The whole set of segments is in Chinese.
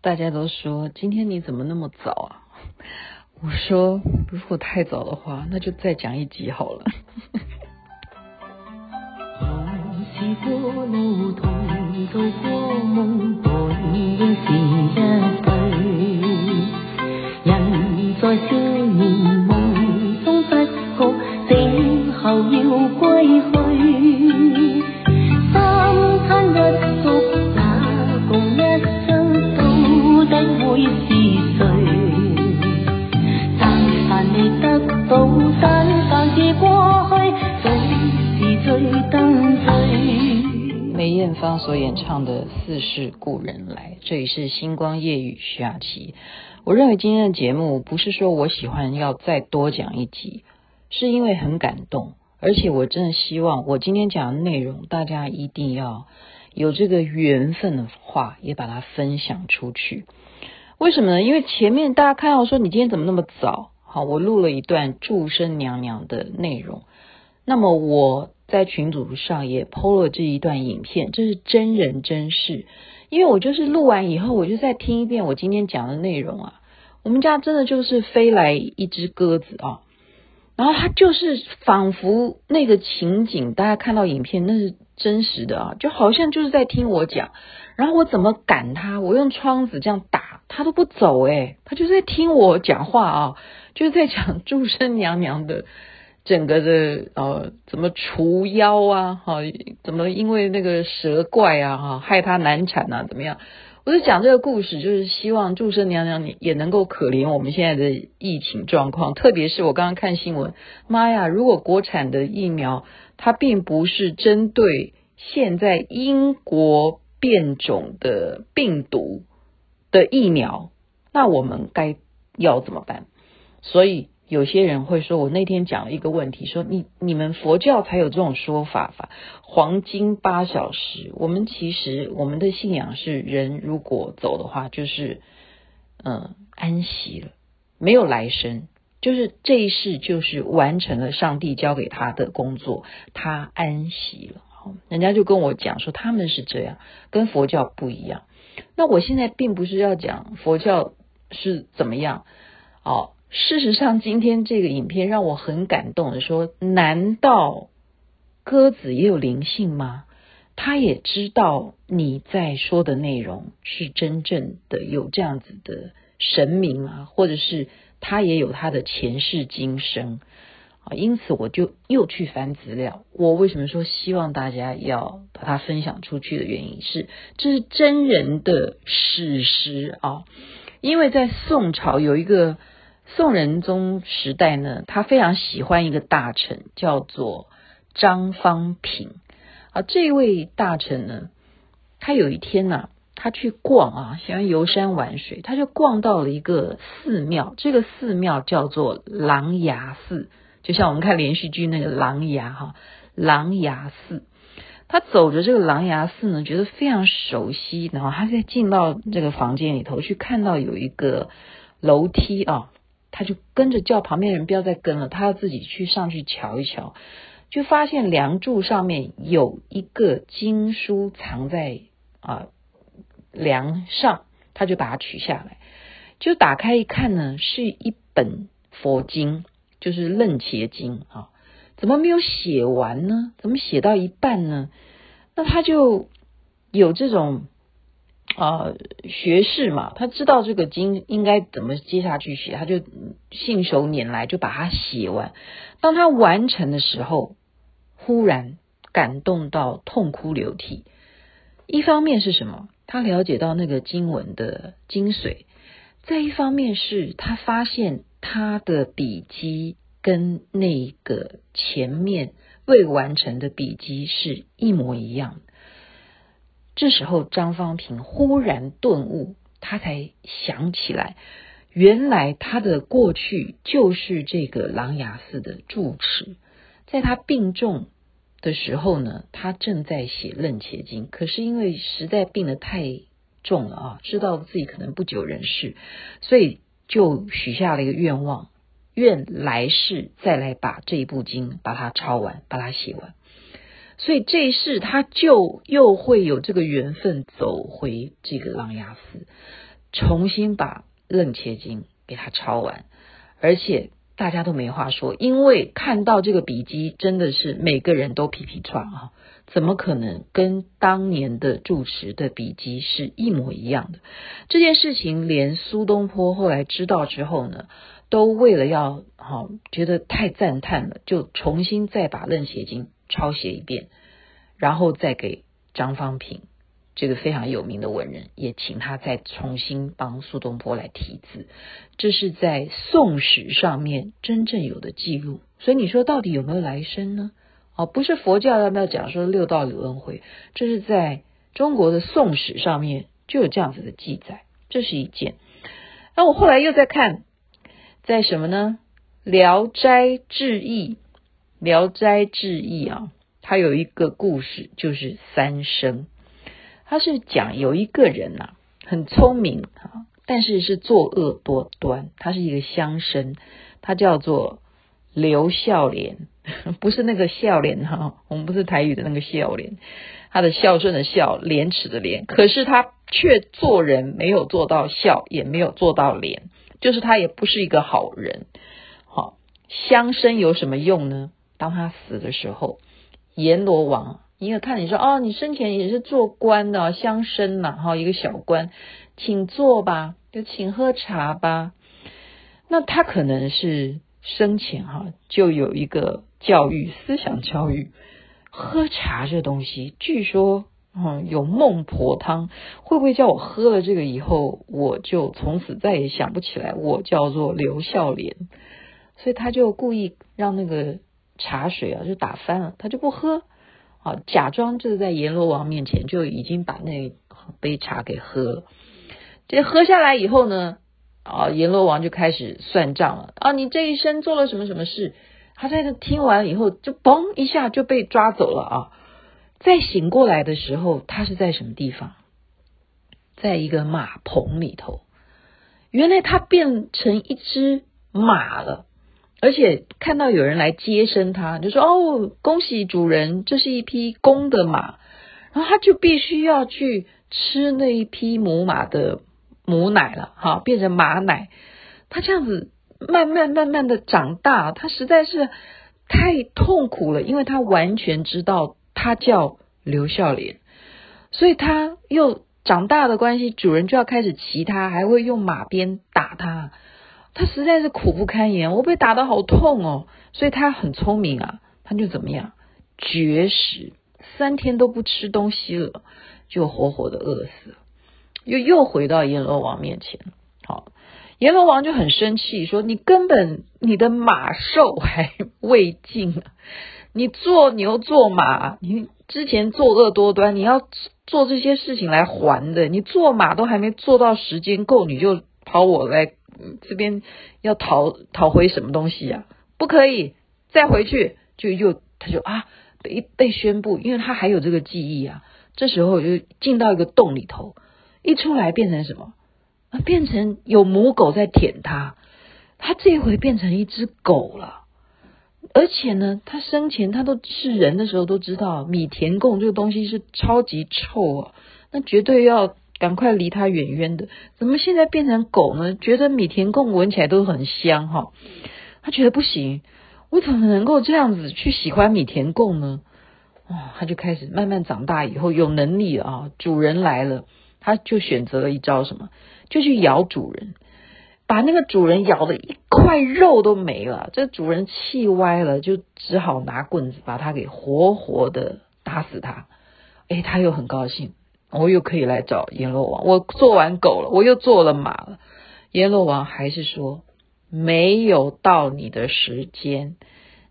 大家都说今天你怎么那么早啊？我说如果太早的话，那就再讲一集好了。梅所演唱的《似是故人来》，这里是星光夜雨徐雅琪。我认为今天的节目不是说我喜欢要再多讲一集，是因为很感动，而且我真的希望我今天讲的内容，大家一定要有这个缘分的话，也把它分享出去。为什么呢？因为前面大家看到说你今天怎么那么早？好，我录了一段祝生娘娘的内容，那么我。在群组上也 PO 了这一段影片，这是真人真事。因为我就是录完以后，我就再听一遍我今天讲的内容啊。我们家真的就是飞来一只鸽子啊，然后它就是仿佛那个情景，大家看到影片那是真实的啊，就好像就是在听我讲。然后我怎么赶它？我用窗子这样打，它都不走诶，它就是在听我讲话啊，就是在讲 祝生娘娘的。整个的呃，怎么除妖啊？哈，怎么因为那个蛇怪啊，哈，害他难产啊？怎么样？我就讲这个故事，就是希望祝生娘娘你也能够可怜我们现在的疫情状况。特别是我刚刚看新闻，妈呀！如果国产的疫苗它并不是针对现在英国变种的病毒的疫苗，那我们该要怎么办？所以。有些人会说，我那天讲了一个问题，说你你们佛教才有这种说法法，黄金八小时。我们其实我们的信仰是，人如果走的话，就是嗯安息了，没有来生，就是这一世就是完成了上帝交给他的工作，他安息了。人家就跟我讲说，他们是这样，跟佛教不一样。那我现在并不是要讲佛教是怎么样，哦。事实上，今天这个影片让我很感动的说，难道鸽子也有灵性吗？他也知道你在说的内容是真正的有这样子的神明吗？或者是他也有他的前世今生啊？因此，我就又去翻资料。我为什么说希望大家要把它分享出去的原因是，这是真人的史实啊！因为在宋朝有一个。宋仁宗时代呢，他非常喜欢一个大臣，叫做张方平。啊，这位大臣呢，他有一天呢、他去逛啊，喜欢游山玩水，他就逛到了一个寺庙。这个寺庙叫做琅琊寺，就像我们看连续剧那个琅琊哈，琅琊寺。他走着这个琅琊寺呢，觉得非常熟悉。然后他在进到这个房间里头去，看到有一个楼梯啊。他就跟着叫旁边人不要再跟了，他要自己去上去瞧一瞧，就发现梁柱上面有一个经书藏在啊梁上，他就把它取下来，就打开一看呢，是一本佛经，就是《楞伽经》啊，怎么没有写完呢？怎么写到一半呢？那他就有这种。啊、学士嘛，他知道这个经应该怎么接下去写，他就信手拈来就把它写完。当他完成的时候，忽然感动到痛哭流涕。一方面是什么？他了解到那个经文的精髓；再一方面是他发现他的笔迹跟那个前面未完成的笔迹是一模一样。这时候，张方平忽然顿悟，他才想起来，原来他的过去就是这个琅琊寺的住持。在他病重的时候呢，他正在写《楞伽经》，可是因为实在病得太重了啊，知道自己可能不久人世，所以就许下了一个愿望，愿来世再来把这一部经把它抄完，把它写完。所以这一世他就又会有这个缘分走回这个琅琊寺，重新把楞伽经给他抄完，而且大家都没话说，因为看到这个笔迹真的是每个人都皮皮剉啊，怎么可能跟当年的住持的笔迹是一模一样的？这件事情连苏东坡后来知道之后呢，都为了要好觉得太赞叹了，就重新再把楞伽经。抄写一遍，然后再给张方平这个非常有名的文人，也请他再重新帮苏东坡来题字。这是在宋史上面真正有的记录。所以你说到底有没有来生呢？哦，不是佛教要不要讲说六道轮回？这是在中国的宋史上面就有这样子的记载。这是一件。那我后来又在看，在什么呢？《聊斋志异》。《聊斋志异》啊，它有一个故事，就是三生。他是讲有一个人呐、啊，很聪明啊，但是是作恶多端。他是一个乡绅，他叫做刘孝廉，不是那个孝廉哈，我们不是台语的那个孝廉，他的孝顺的孝，廉耻的廉。可是他却做人没有做到孝，也没有做到廉，就是他也不是一个好人。好，乡绅有什么用呢？当他死的时候，阎罗王因为看你说哦，你生前也是做官的乡绅呐，哈，一个小官，请坐吧，就请喝茶吧。那他可能是生前哈就有一个教育思想教育，喝茶这东西，据说嗯有孟婆汤，会不会叫我喝了这个以后，我就从此再也想不起来我叫做刘孝廉，所以他就故意让那个。茶水啊，就打翻了，他就不喝，啊，假装就是在阎罗王面前就已经把那杯茶给喝了。这喝下来以后呢，啊，阎罗王就开始算账了啊，你这一生做了什么什么事？他在这听完以后，就嘣一下就被抓走了啊。再醒过来的时候，他是在什么地方？在一个马棚里头。原来他变成一只马了。而且看到有人来接生他，就说：“哦，恭喜主人，这是一匹公的马。”然后他就必须要去吃那一匹母马的母奶了，哈，变成马奶。他这样子慢慢慢慢的长大，他实在是太痛苦了，因为他完全知道他叫刘孝廉，所以他又长大的关系，主人就要开始骑他，还会用马鞭打他。他实在是苦不堪言，我被打得好痛哦，所以他很聪明啊，他就怎么样绝食，三天都不吃东西了，就活活的饿死了，又又回到阎罗王面前。好，阎罗王就很生气，说：“你根本你的马寿还未尽，你做牛做马，你之前作恶多端，你要做这些事情来还的，你做马都还没做到时间够，你就跑我来。”这边要讨讨回什么东西呀、啊？不可以再回去，就又他就啊被被宣布，因为他还有这个记忆啊。这时候就进到一个洞里头，一出来变成什么？啊，变成有母狗在舔他。他这一回变成一只狗了，而且呢，他生前他都是人的时候都知道米田共这个东西是超级臭啊，那绝对要。赶快离它远远的！怎么现在变成狗呢？觉得米田共闻起来都很香哈，他觉得不行，我怎么能够这样子去喜欢米田共呢？啊，他就开始慢慢长大以后有能力了啊，主人来了，他就选择了一招什么？就去咬主人，把那个主人咬的一块肉都没了。这主人气歪了，就只好拿棍子把它给活活的打死他。哎，他又很高兴。我又可以来找阎罗王，我做完狗了，我又做了马了。阎罗王还是说没有到你的时间，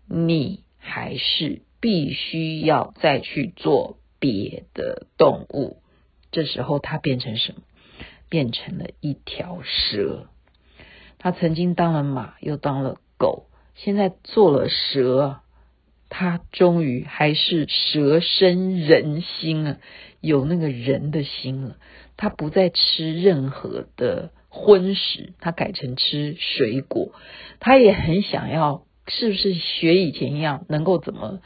你还是必须要再去做别的动物。这时候他变成什么？变成了一条蛇。他曾经当了马，又当了狗，现在做了蛇。他终于还是蛇身人心啊，有那个人的心了。他不再吃任何的荤食，他改成吃水果。他也很想要，是不是学以前一样，能够怎么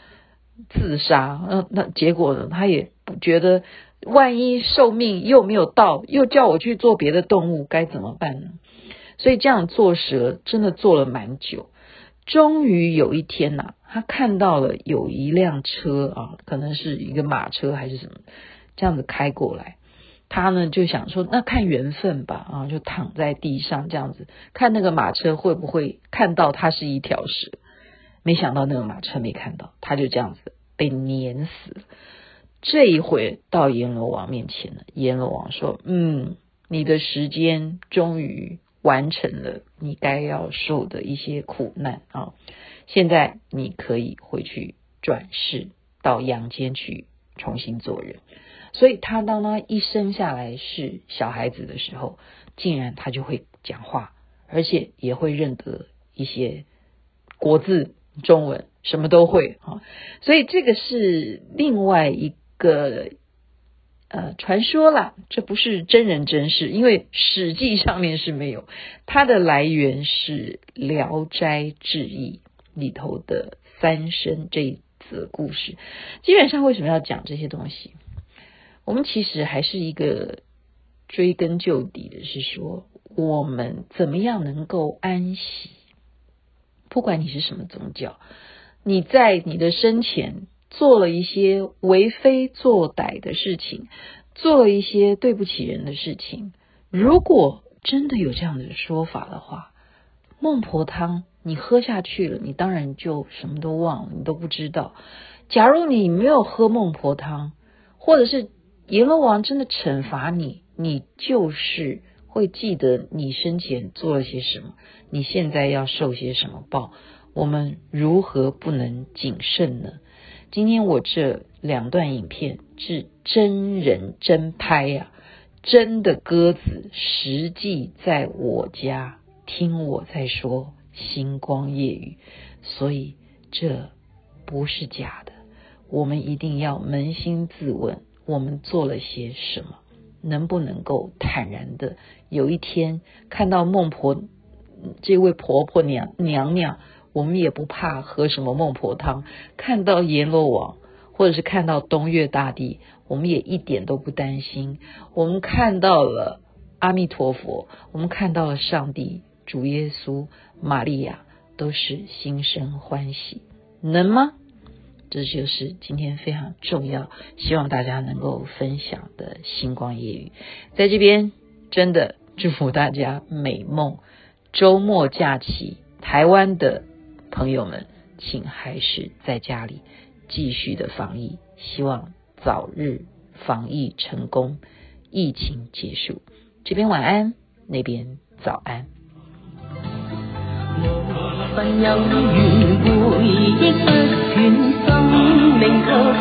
自杀。那那结果呢？他也不觉得，万一寿命又没有到，又叫我去做别的动物，该怎么办呢？所以这样做蛇真的做了蛮久。终于有一天呐、他看到了有一辆车啊，可能是一个马车还是什么，这样子开过来。他呢就想说，那看缘分吧，啊，就躺在地上这样子，看那个马车会不会看到他是一条蛇。没想到那个马车没看到，他就这样子被碾死了。这一回到阎罗王面前了，阎罗王说：“嗯，你的时间终于。”完成了你该要受的一些苦难啊！现在你可以回去转世到阳间去重新做人。所以他当他一生下来是小孩子的时候，竟然他就会讲话，而且也会认得一些国字、中文，什么都会啊！所以这个是另外一个。呃，传说啦，这不是真人真事，因为史记上面是没有。它的来源是《聊斋志异》里头的三生这一则故事。基本上为什么要讲这些东西？我们其实还是一个追根究底的，是说我们怎么样能够安息？不管你是什么宗教，你在你的生前。做了一些为非作歹的事情，做了一些对不起人的事情。如果真的有这样的说法的话，孟婆汤你喝下去了，你当然就什么都忘了，你都不知道。假如你没有喝孟婆汤，或者是阎罗王真的惩罚你，你就是会记得你生前做了些什么，你现在要受些什么报。我们如何不能谨慎呢？今天我这两段影片是真人真拍呀、真的鸽子实际在我家听我在说星光夜语，所以这不是假的。我们一定要扪心自问，我们做了些什么？能不能够坦然的有一天看到孟婆这位婆婆娘娘娘？我们也不怕喝什么孟婆汤，看到阎罗王，或者是看到东岳大帝，我们也一点都不担心。我们看到了阿弥陀佛，我们看到了上帝、主耶稣、玛利亚，都是心生欢喜，能吗？这就是今天非常重要，希望大家能够分享的星光夜语，在这边真的祝福大家美梦，周末假期，台湾的。朋友们，请还是在家里继续的防疫，希望早日防疫成功，疫情结束。这边晚安，那边早安。và nhau niềm vui với bước thuyền sông mình thơ